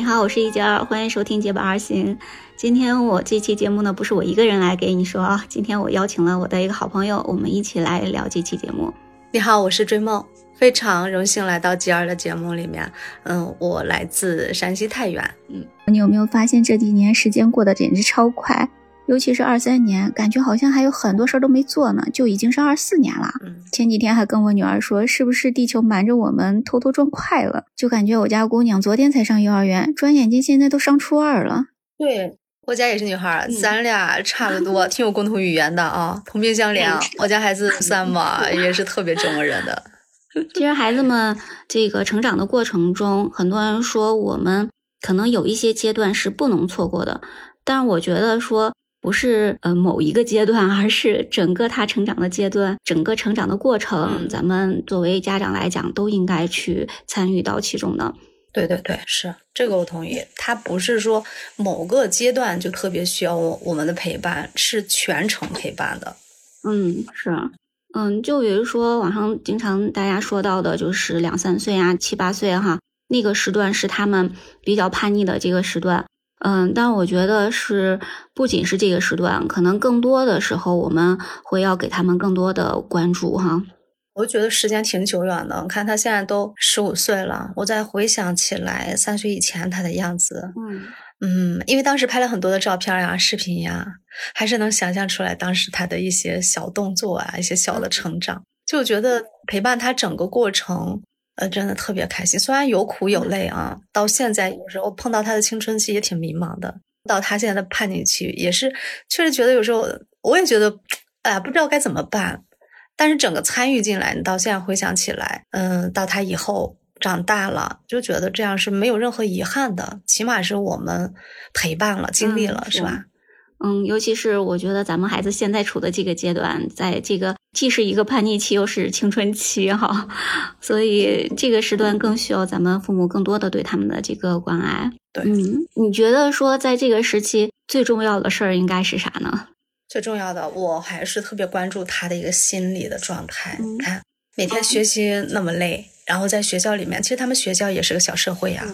你好，我是一杰，欢迎收听《结伴而行》。今天我这期节目呢，不是我一个人来给你说啊，今天我邀请了我的一个好朋友，我们一起来聊这期节目。你好，我是追梦，非常荣幸来到吉儿的节目里面。嗯，我来自山西太原。嗯，你有没有发现这几年时间过得简直超快？尤其是二三年，感觉好像还有很多事儿都没做呢，就已经是二四年了。前几天还跟我女儿说，是不是地球瞒着我们偷偷转快了？就感觉我家姑娘昨天才上幼儿园，转眼间现在都上初二了。对我家也是女孩，咱俩差不多，挺有共同语言的啊，同病相怜。我家孩子三嘛，也是特别折磨人的。其实孩子们这个成长的过程中，很多人说我们可能有一些阶段是不能错过的，但是我觉得说。不是呃某一个阶段，而是整个他成长的阶段，整个成长的过程，咱们作为家长来讲，都应该去参与到其中的。对对对，是这个我同意。他不是说某个阶段就特别需要我我们的陪伴，是全程陪伴的。嗯，是，嗯，就比如说网上经常大家说到的，就是两三岁啊、七八岁哈，那个时段是他们比较叛逆的这个时段。嗯，但我觉得是不仅是这个时段，可能更多的时候我们会要给他们更多的关注哈。我觉得时间挺久远的，看他现在都十五岁了，我再回想起来三岁以前他的样子，嗯嗯，因为当时拍了很多的照片呀、视频呀，还是能想象出来当时他的一些小动作啊、一些小的成长，就觉得陪伴他整个过程。呃，真的特别开心，虽然有苦有累啊。到现在有时候碰到他的青春期也挺迷茫的，到他现在的叛逆期也是，确实觉得有时候我也觉得，哎，不知道该怎么办。但是整个参与进来，你到现在回想起来，嗯，到他以后长大了，就觉得这样是没有任何遗憾的，起码是我们陪伴了、经历了，是吧？嗯，尤其是我觉得咱们孩子现在处的这个阶段，在这个既是一个叛逆期，又是青春期哈，所以这个时段更需要咱们父母更多的对他们的这个关爱。对，嗯，你觉得说在这个时期最重要的事儿应该是啥呢？最重要的，我还是特别关注他的一个心理的状态。你看，每天学习那么累，然后在学校里面，其实他们学校也是个小社会呀，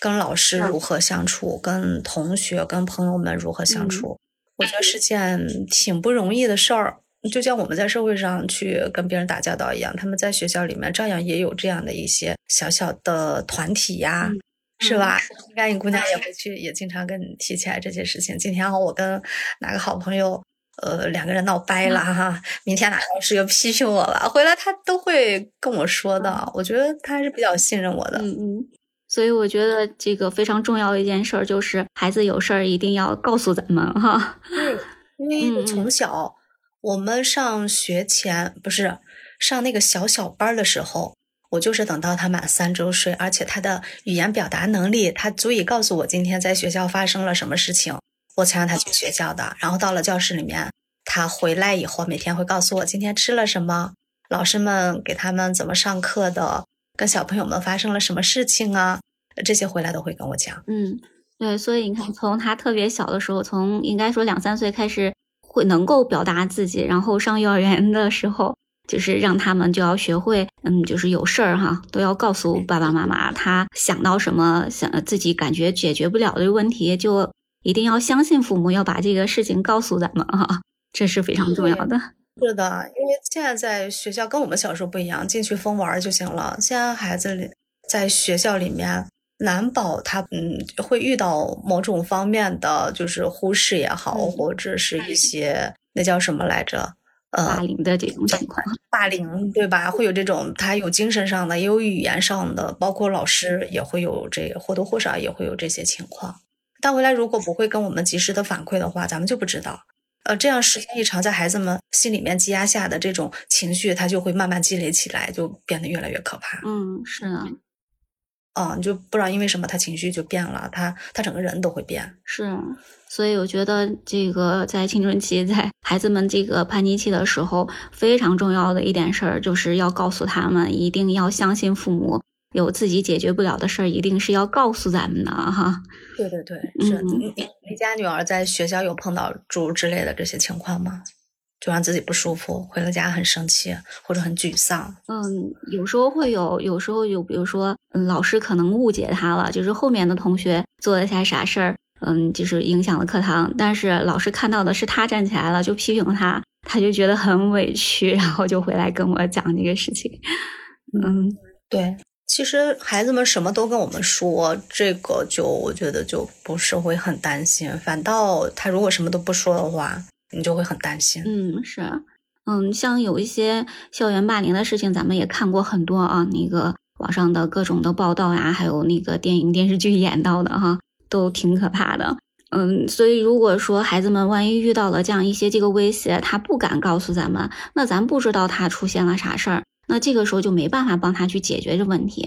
跟老师如何相处，跟同学、跟朋友们如何相处。我觉得是件挺不容易的事儿，就像我们在社会上去跟别人打交道一样，他们在学校里面照样也有这样的一些小小的团体呀，是吧？应该你姑娘也会去，也经常跟你提起来这些事情。今天我跟哪个好朋友，呃，两个人闹掰了哈，明天哪个老师又批评我了，回来他都会跟我说的。我觉得他还是比较信任我的。嗯嗯。所以我觉得这个非常重要的一件事儿就是，孩子有事儿一定要告诉咱们哈。对，因为从小我们上学前不是上那个小小班的时候，我就是等到他满三周岁，而且他的语言表达能力，他足以告诉我今天在学校发生了什么事情，我才让他去学校的。然后到了教室里面，他回来以后，每天会告诉我今天吃了什么，老师们给他们怎么上课的。跟小朋友们发生了什么事情啊？这些回来都会跟我讲。嗯，对，所以你看，从他特别小的时候，从应该说两三岁开始，会能够表达自己，然后上幼儿园的时候，就是让他们就要学会，嗯，就是有事儿哈，都要告诉爸爸妈妈。他想到什么，想自己感觉解决不了的问题，就一定要相信父母，要把这个事情告诉咱们哈，这是非常重要的。是的，因为现在在学校跟我们小时候不一样，进去疯玩就行了。现在孩子在学校里面，难保他嗯会遇到某种方面的就是忽视也好，或者是一些那叫什么来着？呃，霸凌的这种情况。霸凌对吧？会有这种，他有精神上的，也有语言上的，包括老师也会有这或多或少也会有这些情况。但回来如果不会跟我们及时的反馈的话，咱们就不知道。呃，这样时间一长，在孩子们心里面积压下的这种情绪，它就会慢慢积累起来，就变得越来越可怕。嗯，是的。嗯，你就不知道因为什么，他情绪就变了，他他整个人都会变。是，所以我觉得这个在青春期，在孩子们这个叛逆期的时候，非常重要的一点事儿，就是要告诉他们，一定要相信父母。有自己解决不了的事儿，一定是要告诉咱们的哈。对对对，是你你家女儿在学校有碰到诸如之类的这些情况吗？就让自己不舒服，回了家很生气或者很沮丧。嗯，有时候会有，有时候有，比如说，嗯，老师可能误解他了，就是后面的同学做了些啥事儿，嗯，就是影响了课堂，但是老师看到的是他站起来了，就批评他，他就觉得很委屈，然后就回来跟我讲这个事情。嗯，对。其实孩子们什么都跟我们说，这个就我觉得就不是会很担心，反倒他如果什么都不说的话，你就会很担心。嗯，是，嗯，像有一些校园霸凌的事情，咱们也看过很多啊，那个网上的各种的报道呀，还有那个电影电视剧演到的哈，都挺可怕的。嗯，所以如果说孩子们万一遇到了这样一些这个威胁，他不敢告诉咱们，那咱不知道他出现了啥事儿。那这个时候就没办法帮他去解决这问题，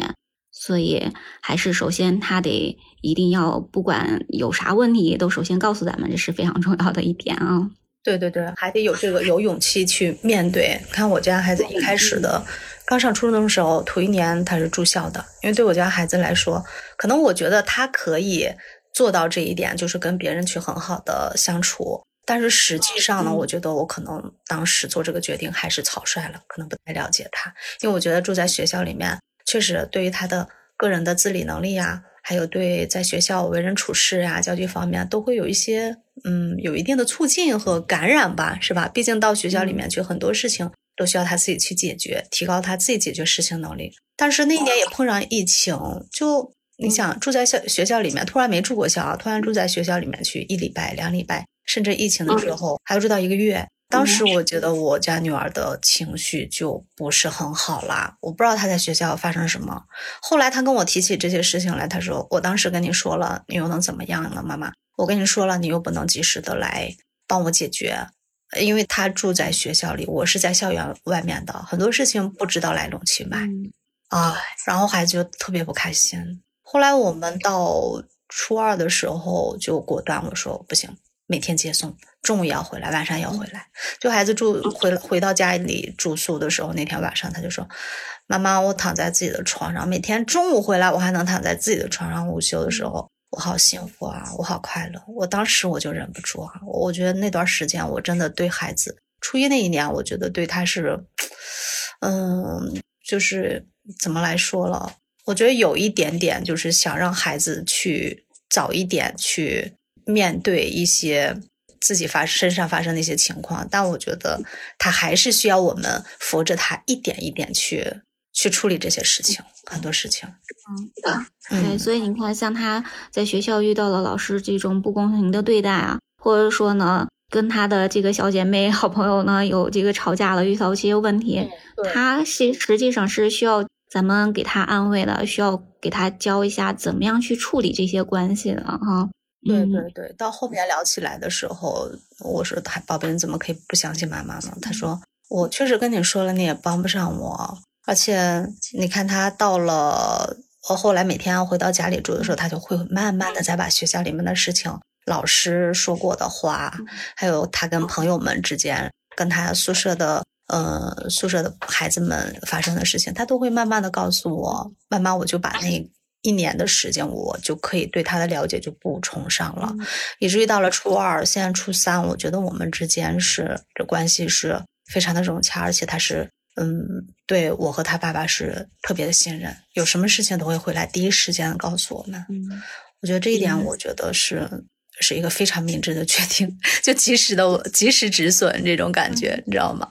所以还是首先他得一定要不管有啥问题都首先告诉咱们，这是非常重要的一点啊。对对对，还得有这个有勇气去面对。看我家孩子一开始的刚上初中的时候，头一年他是住校的，因为对我家孩子来说，可能我觉得他可以做到这一点，就是跟别人去很好的相处。但是实际上呢，我觉得我可能当时做这个决定还是草率了，可能不太了解他，因为我觉得住在学校里面，确实对于他的个人的自理能力呀，还有对在学校为人处事呀、交际方面，都会有一些嗯，有一定的促进和感染吧，是吧？毕竟到学校里面去，很多事情都需要他自己去解决，提高他自己解决事情能力。但是那一年也碰上疫情，就你想住在校学校里面，突然没住过校，突然住在学校里面去一礼拜、两礼拜。甚至疫情的时候还要住到一个月，当时我觉得我家女儿的情绪就不是很好啦。我不知道她在学校发生什么。后来她跟我提起这些事情来，她说：“我当时跟你说了，你又能怎么样呢？妈妈，我跟你说了，你又不能及时的来帮我解决，因为她住在学校里，我是在校园外面的，很多事情不知道来龙去脉啊。然后孩子就特别不开心。后来我们到初二的时候就果断我说不行。”每天接送，中午也要回来，晚上要回来。就孩子住回回到家里住宿的时候，那天晚上他就说：“妈妈，我躺在自己的床上，每天中午回来，我还能躺在自己的床上午休的时候，我好幸福啊，我好快乐。”我当时我就忍不住啊，我觉得那段时间我真的对孩子，初一那一年，我觉得对他是，嗯，就是怎么来说了？我觉得有一点点，就是想让孩子去早一点去。面对一些自己发身上发生的一些情况，但我觉得他还是需要我们扶着他一点一点去去处理这些事情，很多事情。嗯，对，所以你看，像他在学校遇到了老师这种不公平的对待啊，或者说呢，跟他的这个小姐妹、好朋友呢有这个吵架了，遇到一些问题，他是实际上是需要咱们给他安慰了，需要给他教一下怎么样去处理这些关系了哈。对对对，到后面聊起来的时候，我说：“他宝贝，你怎么可以不相信妈妈呢？”他说：“我确实跟你说了，你也帮不上我。而且你看，他到了我后来每天要回到家里住的时候，他就会慢慢的再把学校里面的事情、老师说过的话，还有他跟朋友们之间、跟他宿舍的呃宿舍的孩子们发生的事情，他都会慢慢的告诉我。慢慢我就把那。”一年的时间，我就可以对他的了解就补充上了，以至于到了初二，现在初三，我觉得我们之间是这关系是非常的融洽，而且他是嗯，对我和他爸爸是特别的信任，有什么事情都会回来第一时间告诉我们。我觉得这一点，我觉得是。是一个非常明智的决定，就及时的及时止损这种感觉，你知道吗？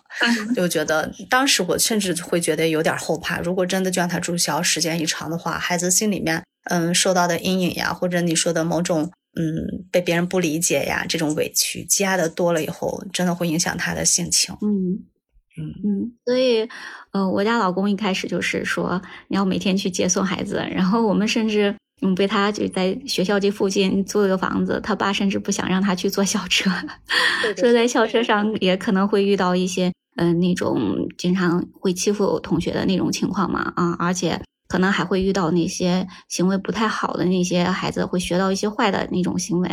就觉得当时我甚至会觉得有点后怕，如果真的就让他注销时间一长的话，孩子心里面嗯受到的阴影呀，或者你说的某种嗯被别人不理解呀这种委屈积压的多了以后，真的会影响他的性情。嗯嗯嗯，所以呃，我家老公一开始就是说你要每天去接送孩子，然后我们甚至。嗯，被他就在学校这附近租了个房子，他爸甚至不想让他去坐校车，坐在校车上也可能会遇到一些嗯那种经常会欺负同学的那种情况嘛啊，而且可能还会遇到那些行为不太好的那些孩子会学到一些坏的那种行为，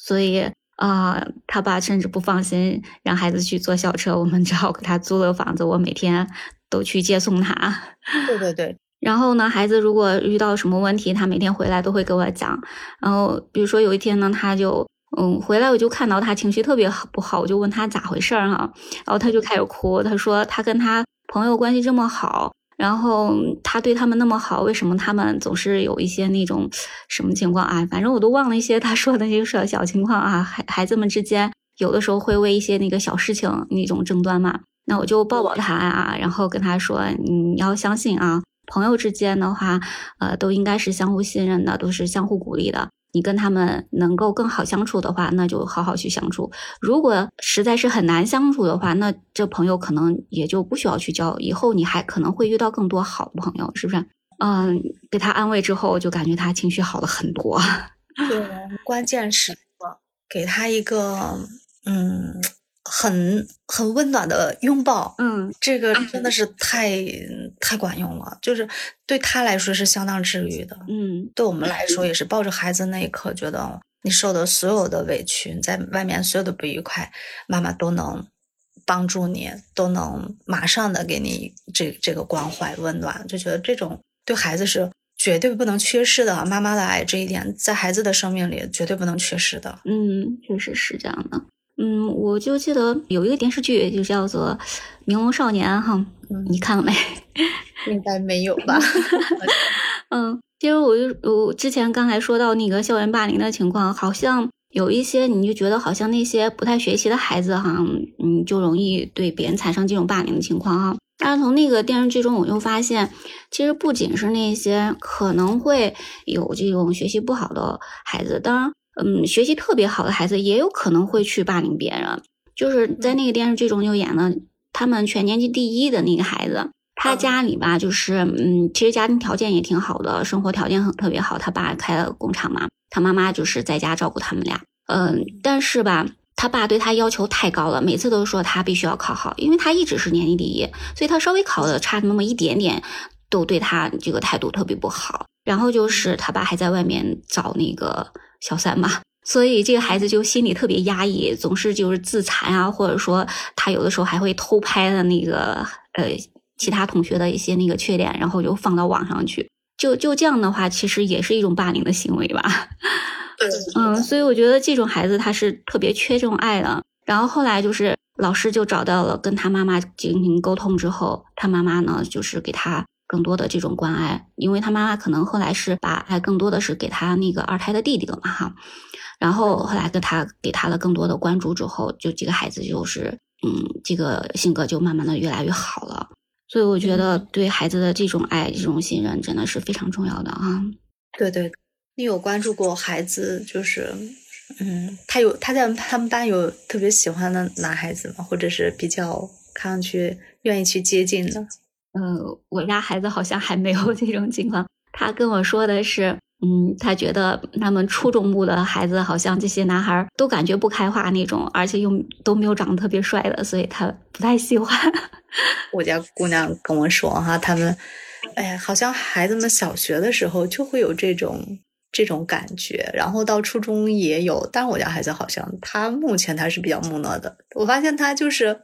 所以啊，他爸甚至不放心让孩子去坐校车，我们只好给他租了房子，我每天都去接送他。对对对。然后呢，孩子如果遇到什么问题，他每天回来都会给我讲。然后，比如说有一天呢，他就嗯，回来我就看到他情绪特别不好，我就问他咋回事儿哈，然后他就开始哭，他说他跟他朋友关系这么好。然后他对他们那么好，为什么他们总是有一些那种什么情况啊？反正我都忘了一些他说的那个小小情况啊。孩孩子们之间有的时候会为一些那个小事情那种争端嘛。那我就抱抱他啊，然后跟他说：“你要相信啊，朋友之间的话，呃，都应该是相互信任的，都是相互鼓励的。”你跟他们能够更好相处的话，那就好好去相处。如果实在是很难相处的话，那这朋友可能也就不需要去交。以后你还可能会遇到更多好的朋友，是不是？嗯，给他安慰之后，就感觉他情绪好了很多。对，关键是给他一个嗯。很很温暖的拥抱，嗯，这个真的是太太管用了，就是对他来说是相当治愈的，嗯，对我们来说。也是抱着孩子那一刻，觉得你受的所有的委屈，在外面所有的不愉快，妈妈都能帮助你，都能马上的给你这这个关怀温暖，就觉得这种对孩子是绝对不能缺失的，妈妈的爱这一点在孩子的生命里绝对不能缺失的，嗯，确实是这样的。嗯，我就记得有一个电视剧，就叫做《明龙少年》哈，你看了没？应该没有吧？嗯，其实我就我之前刚才说到那个校园霸凌的情况，好像有一些你就觉得好像那些不太学习的孩子哈，嗯，就容易对别人产生这种霸凌的情况哈。但是从那个电视剧中，我就发现，其实不仅是那些可能会有这种学习不好的孩子，当然。嗯，学习特别好的孩子也有可能会去霸凌别人。就是在那个电视剧中就演了，他们全年级第一的那个孩子，他家里吧，就是嗯，其实家庭条件也挺好的，生活条件很特别好。他爸开了工厂嘛，他妈妈就是在家照顾他们俩。嗯，但是吧，他爸对他要求太高了，每次都说他必须要考好，因为他一直是年级第一，所以他稍微考的差那么一点点，都对他这个态度特别不好。然后就是他爸还在外面找那个。小三嘛，所以这个孩子就心里特别压抑，总是就是自残啊，或者说他有的时候还会偷拍的那个呃其他同学的一些那个缺点，然后就放到网上去，就就这样的话，其实也是一种霸凌的行为吧。嗯，所以我觉得这种孩子他是特别缺这种爱的。然后后来就是老师就找到了跟他妈妈进行沟通之后，他妈妈呢就是给他。更多的这种关爱，因为他妈妈可能后来是把爱更多的是给他那个二胎的弟弟了嘛哈，然后后来跟他给他了更多的关注之后，就这个孩子就是嗯，这个性格就慢慢的越来越好了。所以我觉得对孩子的这种爱、这种信任真的是非常重要的啊。对对，你有关注过孩子？就是嗯，他有他在他们班有特别喜欢的男孩子吗？或者是比较看上去愿意去接近的？呃，我家孩子好像还没有 这种情况。他跟我说的是，嗯，他觉得他们初中部的孩子好像这些男孩都感觉不开化那种，而且又都没有长得特别帅的，所以他不太喜欢。我家姑娘跟我说哈，他们，哎呀，好像孩子们小学的时候就会有这种这种感觉，然后到初中也有，但我家孩子好像他目前他是比较木讷的。我发现他就是。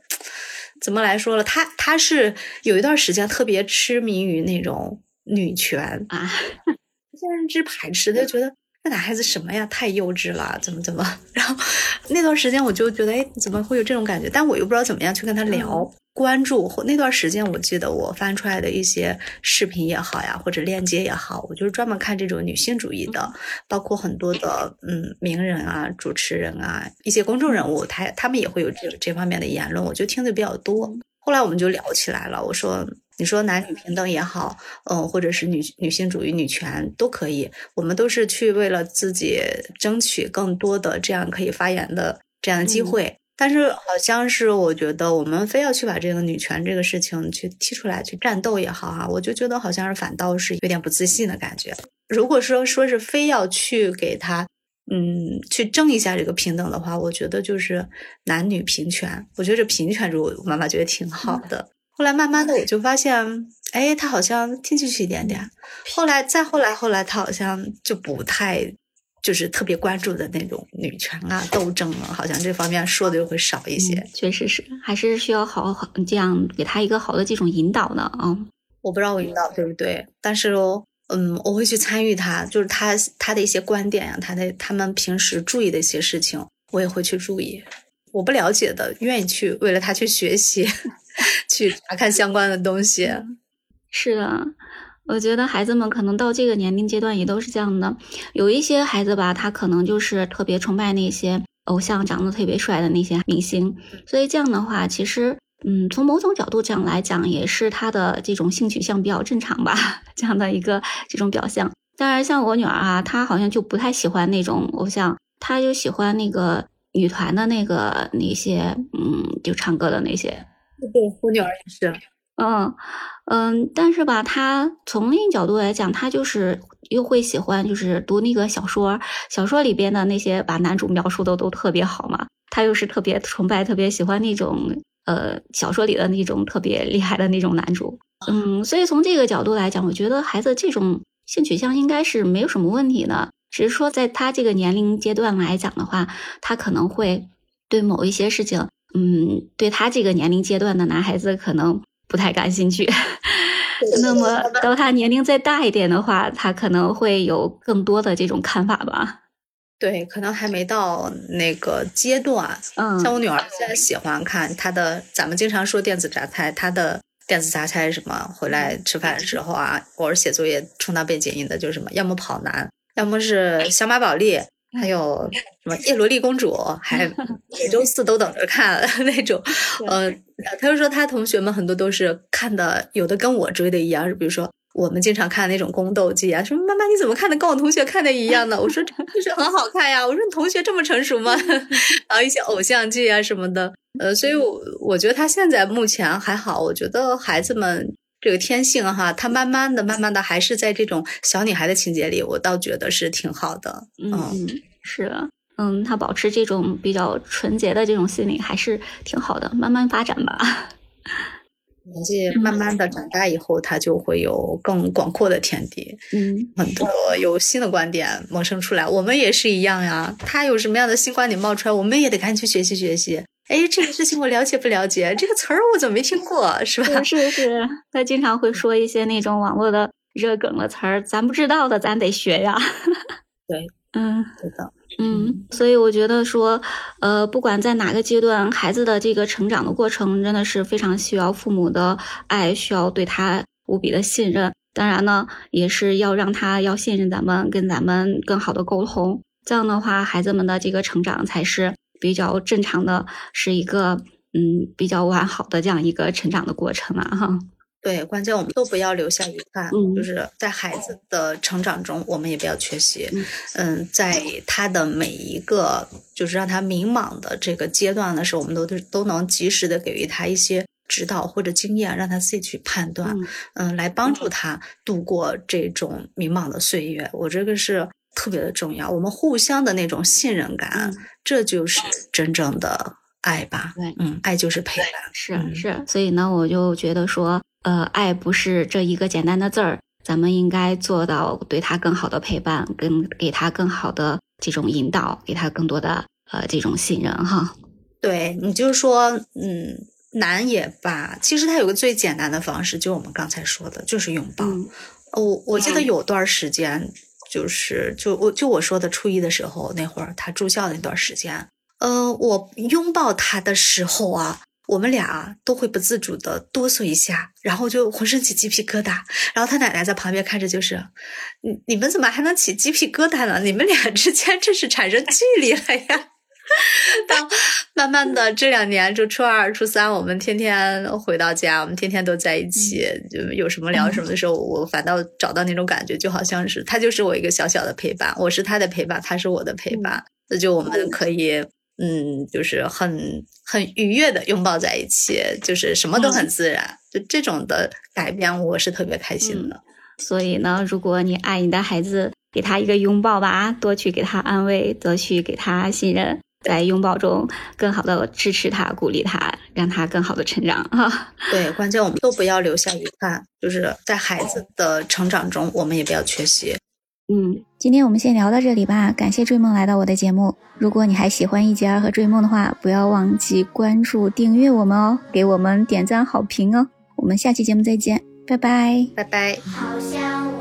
怎么来说了？他他是有一段时间特别痴迷于那种女权啊，现在是排斥，他觉得那男孩子什么呀，太幼稚了，怎么怎么？然后那段时间我就觉得，哎，怎么会有这种感觉？但我又不知道怎么样去跟他聊。关注或那段时间，我记得我翻出来的一些视频也好呀，或者链接也好，我就是专门看这种女性主义的，包括很多的嗯名人啊、主持人啊、一些公众人物，他他们也会有这这方面的言论，我就听的比较多。后来我们就聊起来了，我说你说男女平等也好，嗯，或者是女女性主义、女权都可以，我们都是去为了自己争取更多的这样可以发言的这样的机会。但是好像是我觉得我们非要去把这个女权这个事情去踢出来去战斗也好哈，我就觉得好像是反倒是有点不自信的感觉。如果说说是非要去给他，嗯，去争一下这个平等的话，我觉得就是男女平权。我觉得这平权，如果妈妈觉得挺好的。后来慢慢的我就发现，哎，他好像听进去一点点。后来再后来后来，他好像就不太。就是特别关注的那种女权啊、斗争啊，好像这方面说的就会少一些。确实是，还是需要好好这样给他一个好的这种引导呢啊。我不知道我引导对不对，但是嗯，我会去参与他，就是他他的一些观点呀，他的他们平时注意的一些事情，我也会去注意。我不了解的，愿意去为了他去学习，去查看相关的东西。是的，我觉得孩子们可能到这个年龄阶段也都是这样的。有一些孩子吧，他可能就是特别崇拜那些偶像长得特别帅的那些明星，所以这样的话，其实。嗯，从某种角度讲来讲，也是他的这种性取向比较正常吧，这样的一个这种表象。当然，像我女儿啊，她好像就不太喜欢那种偶像，她就喜欢那个女团的那个那些，嗯，就唱歌的那些。对，我女儿也是。嗯嗯，但是吧，他从另一角度来讲，他就是又会喜欢，就是读那个小说，小说里边的那些把男主描述的都特别好嘛，他又是特别崇拜、特别喜欢那种。呃，小说里的那种特别厉害的那种男主，嗯，所以从这个角度来讲，我觉得孩子这种性取向应该是没有什么问题的，只是说在他这个年龄阶段来讲的话，他可能会对某一些事情，嗯，对他这个年龄阶段的男孩子可能不太感兴趣。那么到他年龄再大一点的话，他可能会有更多的这种看法吧。对，可能还没到那个阶段。嗯，像我女儿现在喜欢看她的，咱们经常说电子榨菜，她的电子榨菜什么？回来吃饭的时候啊，或者写作业充当背景音的，就是什么？要么跑男，要么是小马宝莉，还有什么叶罗丽公主，还 每周四都等着看 那种。呃，他就说他同学们很多都是看的，有的跟我追的一样，比如说。我们经常看那种宫斗剧啊，说妈妈你怎么看的跟我同学看的一样呢？我说就是很好看呀。我说你同学这么成熟吗？然后一些偶像剧啊什么的，呃，所以我我觉得他现在目前还好。我觉得孩子们这个天性哈，他慢慢的、慢慢的还是在这种小女孩的情节里，我倒觉得是挺好的。嗯，是，嗯，他保持这种比较纯洁的这种心理还是挺好的，慢慢发展吧。年纪慢慢的长大以后，他就会有更广阔的天地，嗯，很多有新的观点萌生出来。我们也是一样呀，他有什么样的新观点冒出来，我们也得赶紧去学习学习。哎，这个事情我了解不了解？这个词儿我怎么没听过？是吧？是是，他经常会说一些那种网络的热梗的词儿，咱不知道的，咱得学呀。对，嗯，对的。嗯，所以我觉得说，呃，不管在哪个阶段，孩子的这个成长的过程，真的是非常需要父母的爱，需要对他无比的信任。当然呢，也是要让他要信任咱们，跟咱们更好的沟通。这样的话，孩子们的这个成长才是比较正常的，是一个嗯比较完好的这样一个成长的过程了哈。对，关键我们都不要留下遗憾，就是在孩子的成长中，我们也不要缺席。嗯，在他的每一个就是让他迷茫的这个阶段的时候，我们都都都能及时的给予他一些指导或者经验，让他自己去判断，嗯，来帮助他度过这种迷茫的岁月。我这个是特别的重要，我们互相的那种信任感，这就是真正的爱吧？对，嗯，爱就是陪伴，是是。所以呢，我就觉得说。呃，爱不是这一个简单的字儿，咱们应该做到对他更好的陪伴，跟给他更好的这种引导，给他更多的呃这种信任哈。对你就是说，嗯，难也罢，其实他有个最简单的方式，就我们刚才说的，就是拥抱。我我记得有段时间，就是就我就我说的初一的时候那会儿，他住校那段时间，呃，我拥抱他的时候啊。我们俩都会不自主的哆嗦一下，然后就浑身起鸡皮疙瘩。然后他奶奶在旁边看着，就是你你们怎么还能起鸡皮疙瘩呢？你们俩之间这是产生距离了呀！当慢慢的这两年，就初二、初三，我们天天回到家，我们天天都在一起，就有什么聊什么的时候，我反倒找到那种感觉，就好像是他就是我一个小小的陪伴，我是他的陪伴，他是我的陪伴，那就我们可以。嗯，就是很很愉悦的拥抱在一起，就是什么都很自然，就这种的改变，我是特别开心的。所以呢，如果你爱你的孩子，给他一个拥抱吧，多去给他安慰，多去给他信任，在拥抱中更好的支持他、鼓励他，让他更好的成长哈。对，关键我们都不要留下遗憾，就是在孩子的成长中，我们也不要缺席。嗯，今天我们先聊到这里吧。感谢追梦来到我的节目。如果你还喜欢一杰儿和追梦的话，不要忘记关注、订阅我们哦，给我们点赞好评哦。我们下期节目再见，拜拜，拜拜。好像我曾